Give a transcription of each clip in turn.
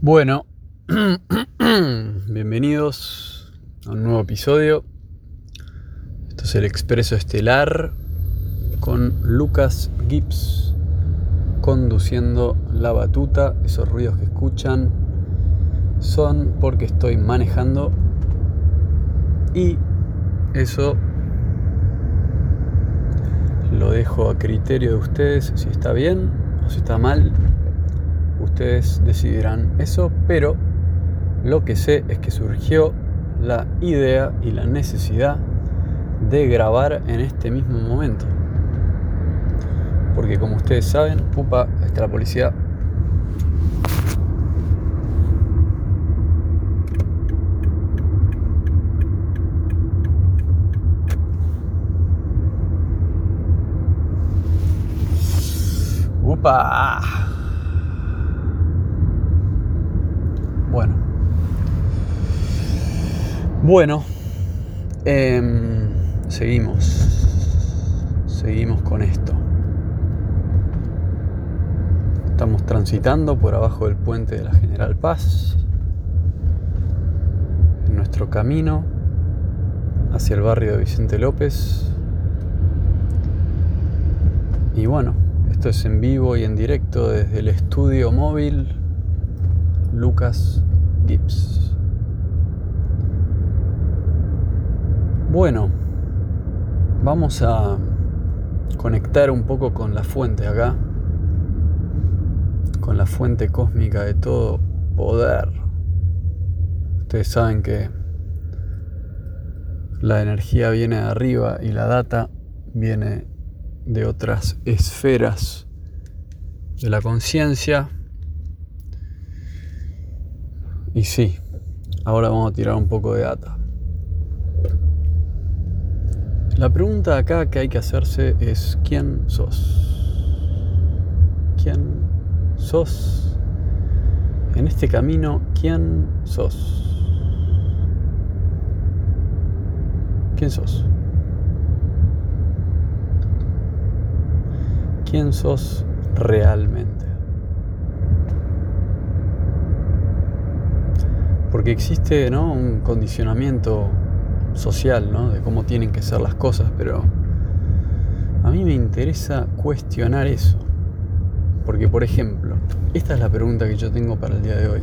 Bueno, bienvenidos a un nuevo episodio. Esto es el Expreso Estelar con Lucas Gibbs conduciendo la batuta. Esos ruidos que escuchan son porque estoy manejando y eso lo dejo a criterio de ustedes si está bien o si está mal ustedes decidirán eso, pero lo que sé es que surgió la idea y la necesidad de grabar en este mismo momento. Porque como ustedes saben, upa, está la policía. Upa. Bueno. Bueno. Em, seguimos. Seguimos con esto. Estamos transitando por abajo del puente de la General Paz. En nuestro camino hacia el barrio de Vicente López. Y bueno, esto es en vivo y en directo desde el estudio móvil Lucas Gibbs. Bueno, vamos a conectar un poco con la fuente acá, con la fuente cósmica de todo poder. Ustedes saben que la energía viene de arriba y la data viene de otras esferas de la conciencia y sí, ahora vamos a tirar un poco de data. La pregunta acá que hay que hacerse es ¿quién sos? ¿Quién sos? En este camino, ¿quién sos? ¿Quién sos? ¿Quién sos realmente? Porque existe ¿no? un condicionamiento social ¿no? de cómo tienen que ser las cosas, pero a mí me interesa cuestionar eso. Porque, por ejemplo, esta es la pregunta que yo tengo para el día de hoy.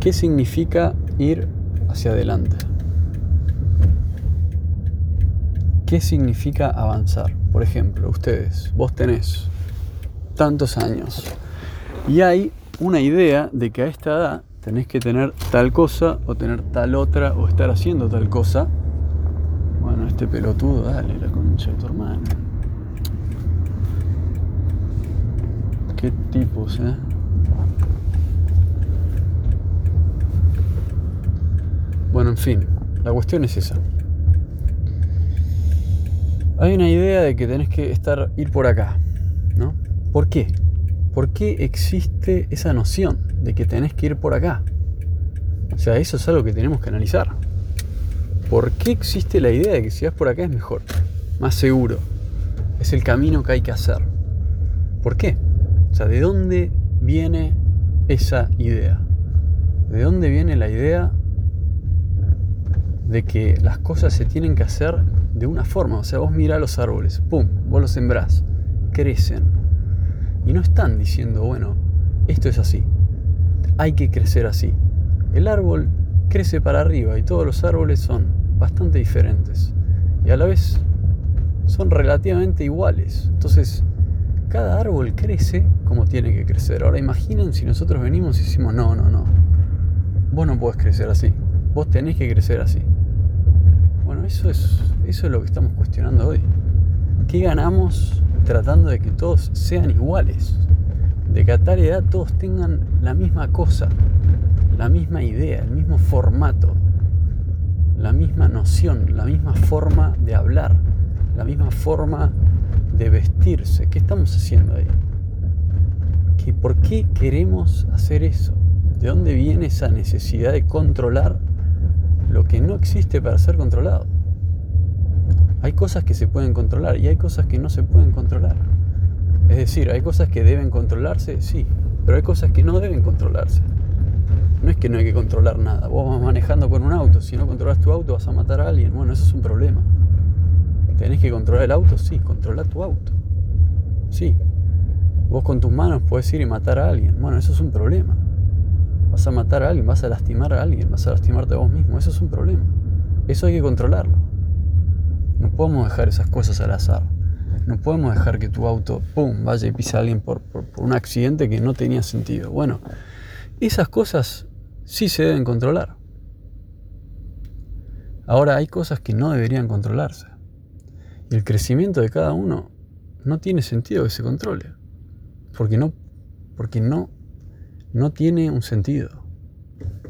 ¿Qué significa ir hacia adelante? ¿Qué significa avanzar? Por ejemplo, ustedes, vos tenés tantos años y hay una idea de que a esta edad tenés que tener tal cosa o tener tal otra o estar haciendo tal cosa. Bueno, este pelotudo, dale, la concha de tu hermano. Qué tipos, ¿eh? Bueno, en fin, la cuestión es esa. Hay una idea de que tenés que estar, ir por acá, ¿no? ¿Por qué? ¿Por qué existe esa noción de que tenés que ir por acá? O sea, eso es algo que tenemos que analizar. ¿Por qué existe la idea de que si vas por acá es mejor? Más seguro. Es el camino que hay que hacer. ¿Por qué? O sea, ¿de dónde viene esa idea? ¿De dónde viene la idea de que las cosas se tienen que hacer de una forma? O sea, vos mirás los árboles, ¡pum! Vos los sembrás, crecen, y no están diciendo, bueno, esto es así, hay que crecer así. El árbol crece para arriba y todos los árboles son bastante diferentes. Y a la vez son relativamente iguales. Entonces, cada árbol crece como tiene que crecer. Ahora imaginen si nosotros venimos y decimos, no, no, no, vos no podés crecer así, vos tenés que crecer así. Bueno, eso es, eso es lo que estamos cuestionando hoy. ¿Qué ganamos tratando de que todos sean iguales, de que a tal edad todos tengan la misma cosa, la misma idea, el mismo formato, la misma noción, la misma forma de hablar, la misma forma de vestirse. ¿Qué estamos haciendo ahí? ¿Qué, ¿Por qué queremos hacer eso? ¿De dónde viene esa necesidad de controlar lo que no existe para ser controlado? Hay cosas que se pueden controlar y hay cosas que no se pueden controlar. Es decir, hay cosas que deben controlarse, sí, pero hay cosas que no deben controlarse. no es que no hay que controlar nada. Vos vas manejando con un auto, si no controlas tu auto vas a matar a alguien. Bueno, eso es un problema. ¿Tenés que controlar el auto? Sí, controla tu auto. Sí. Vos con tus manos puedes ir y matar a alguien. Bueno, eso es un problema. Vas a matar a alguien, vas a lastimar a alguien, vas a lastimarte a vos mismo. Eso es un problema. Eso hay que controlarlo. No podemos dejar esas cosas al azar. No podemos dejar que tu auto, ¡pum!, vaya y pise a alguien por, por un accidente que no tenía sentido. Bueno, esas cosas sí se deben controlar. Ahora hay cosas que no deberían controlarse. Y el crecimiento de cada uno no tiene sentido que se controle. Porque no, porque no, no tiene un sentido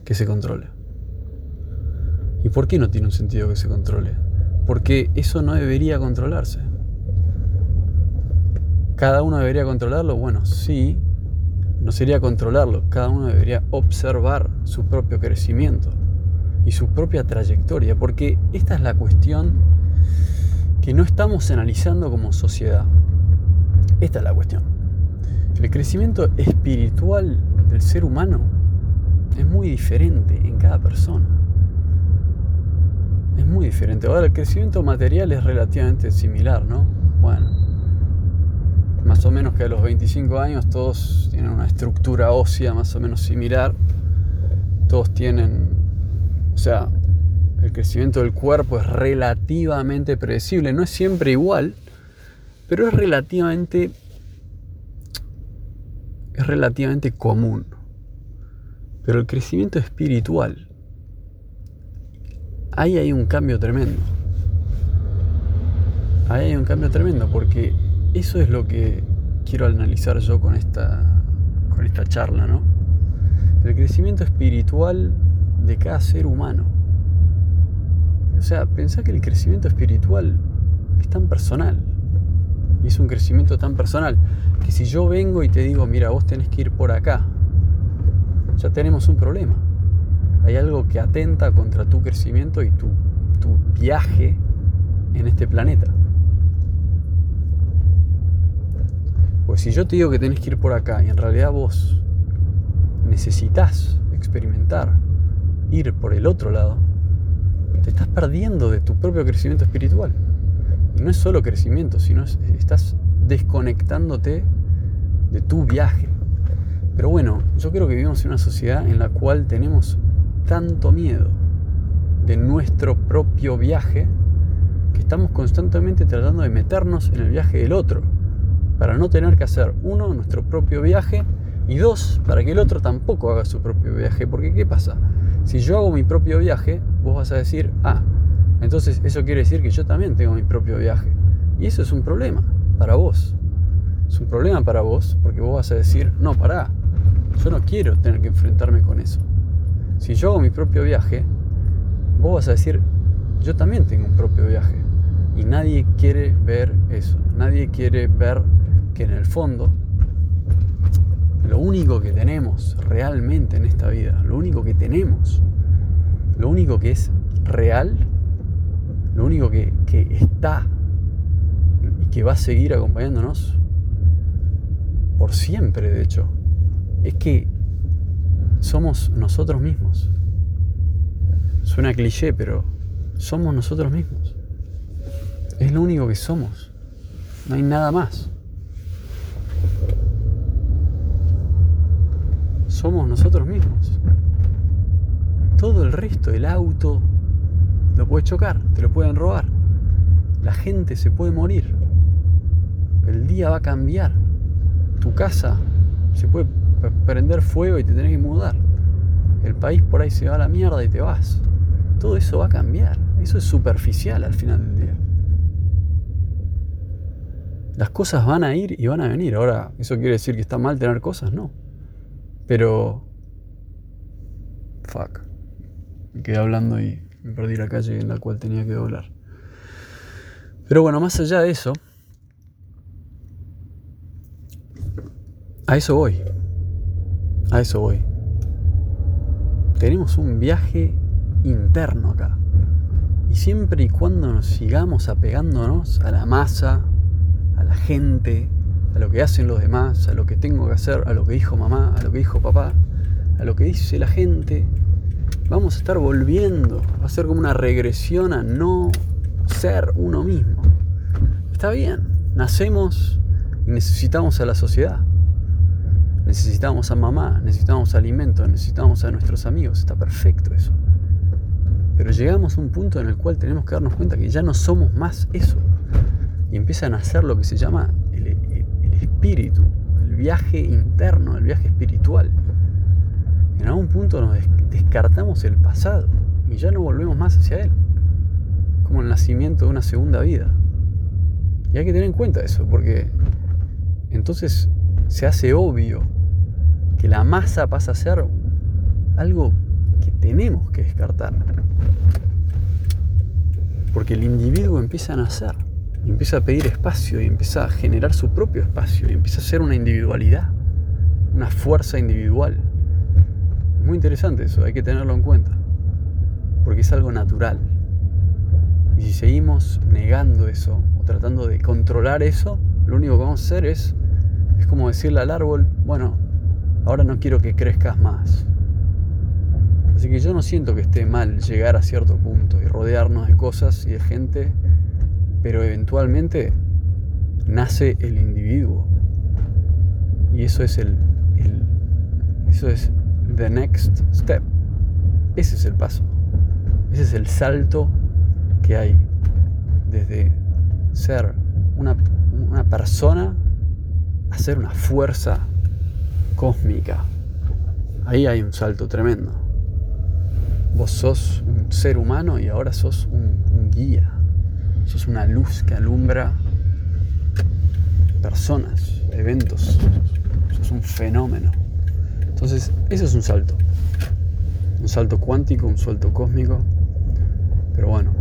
que se controle. ¿Y por qué no tiene un sentido que se controle? Porque eso no debería controlarse. ¿Cada uno debería controlarlo? Bueno, sí, no sería controlarlo, cada uno debería observar su propio crecimiento y su propia trayectoria, porque esta es la cuestión que no estamos analizando como sociedad. Esta es la cuestión. El crecimiento espiritual del ser humano es muy diferente en cada persona. Es muy diferente. Ahora el crecimiento material es relativamente similar, ¿no? Bueno, más o menos que a los 25 años todos tienen una estructura ósea más o menos similar. Todos tienen, o sea, el crecimiento del cuerpo es relativamente predecible. No es siempre igual, pero es relativamente es relativamente común. Pero el crecimiento espiritual, ahí hay un cambio tremendo. Ahí hay un cambio tremendo porque eso es lo que quiero analizar yo con esta, con esta charla, ¿no? El crecimiento espiritual de cada ser humano. O sea, pensá que el crecimiento espiritual es tan personal. Y es un crecimiento tan personal que si yo vengo y te digo, mira, vos tenés que ir por acá, ya tenemos un problema. Hay algo que atenta contra tu crecimiento y tu, tu viaje en este planeta. Pues si yo te digo que tenés que ir por acá y en realidad vos necesitas experimentar ir por el otro lado, te estás perdiendo de tu propio crecimiento espiritual. Y no es solo crecimiento, sino estás desconectándote de tu viaje. Pero bueno, yo creo que vivimos en una sociedad en la cual tenemos tanto miedo de nuestro propio viaje que estamos constantemente tratando de meternos en el viaje del otro para no tener que hacer, uno, nuestro propio viaje, y dos, para que el otro tampoco haga su propio viaje. Porque ¿qué pasa? Si yo hago mi propio viaje, vos vas a decir, ah, entonces eso quiere decir que yo también tengo mi propio viaje. Y eso es un problema para vos. Es un problema para vos porque vos vas a decir, no, pará, yo no quiero tener que enfrentarme con eso. Si yo hago mi propio viaje, vos vas a decir, yo también tengo un propio viaje. Y nadie quiere ver eso. Nadie quiere ver que en el fondo lo único que tenemos realmente en esta vida, lo único que tenemos, lo único que es real, lo único que, que está y que va a seguir acompañándonos por siempre, de hecho, es que somos nosotros mismos. Suena cliché, pero somos nosotros mismos. Es lo único que somos. No hay nada más. Somos nosotros mismos. Todo el resto, el auto, lo puede chocar, te lo pueden robar. La gente se puede morir. El día va a cambiar. Tu casa se puede prender fuego y te tenés que mudar. El país por ahí se va a la mierda y te vas. Todo eso va a cambiar. Eso es superficial al final del día. Las cosas van a ir y van a venir. Ahora, ¿eso quiere decir que está mal tener cosas? No. Pero... Fuck. Me quedé hablando y me perdí la calle en la cual tenía que doblar. Pero bueno, más allá de eso, a eso voy. A eso voy. Tenemos un viaje interno acá. Y siempre y cuando nos sigamos apegándonos a la masa, a la gente, a lo que hacen los demás, a lo que tengo que hacer, a lo que dijo mamá, a lo que dijo papá, a lo que dice la gente, vamos a estar volviendo, va a ser como una regresión a no ser uno mismo. Está bien, nacemos y necesitamos a la sociedad. Necesitamos a mamá, necesitamos alimentos, necesitamos a nuestros amigos. Está perfecto eso. Pero llegamos a un punto en el cual tenemos que darnos cuenta que ya no somos más eso. Y empieza a nacer lo que se llama el, el viaje interno, el viaje espiritual. En algún punto nos descartamos el pasado y ya no volvemos más hacia él. Como el nacimiento de una segunda vida. Y hay que tener en cuenta eso, porque entonces se hace obvio que la masa pasa a ser algo que tenemos que descartar. Porque el individuo empieza a nacer, empieza a pedir espacio y empieza a generar su propio espacio y empieza a ser una individualidad, una fuerza individual. Es muy interesante eso, hay que tenerlo en cuenta, porque es algo natural. Y si seguimos negando eso o tratando de controlar eso, lo único que vamos a hacer es, es como decirle al árbol, bueno, ahora no quiero que crezcas más. Así que yo no siento que esté mal llegar a cierto punto y rodearnos de cosas y de gente, pero eventualmente nace el individuo. Y eso es el, eso es the next step. Ese es el paso. Ese es el salto que hay desde ser una, una persona a ser una fuerza cósmica. Ahí hay un salto tremendo. Vos sos un ser humano y ahora sos un, guía. Sos una luz que alumbra personas, eventos. Sos un fenómeno. Entonces, eso es un salto. Un salto cuántico, un salto cósmico. Pero bueno,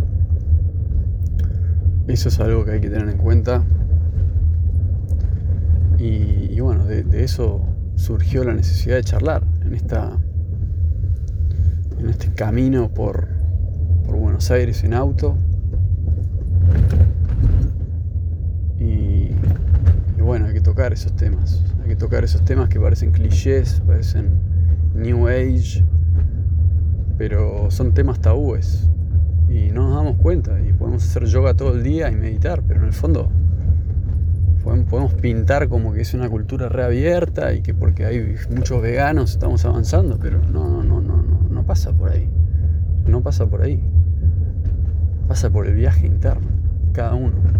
eso es algo que hay que tener en cuenta. Y, bueno, de, eso surgió la necesidad de charlar en, esta, en este camino por, Buenos Aires en auto. Y, bueno, hay que tocar esos temas. Hay que tocar esos temas que parecen clichés, parecen New Age, pero son temas tabúes. Y no nos damos cuenta. Y podemos hacer yoga todo el día y meditar, pero en el fondo podemos pintar como que es una cultura reabierta y que porque hay muchos veganos estamos avanzando, pero no, no, no, no, no, pasa por ahí. No pasa por ahí. Pasa por el viaje interno cada uno.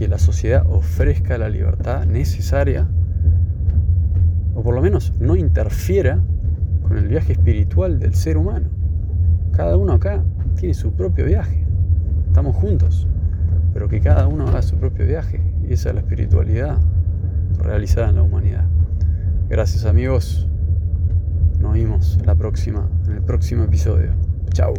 Que la sociedad ofrezca la libertad necesaria, o por lo menos no interfiera con el viaje espiritual del ser humano. Cada uno acá tiene su propio viaje. Estamos juntos, pero que cada uno haga su propio viaje y esa es la espiritualidad realizada en la humanidad. Gracias amigos. Nos vemos la próxima, en el próximo episodio. Chao.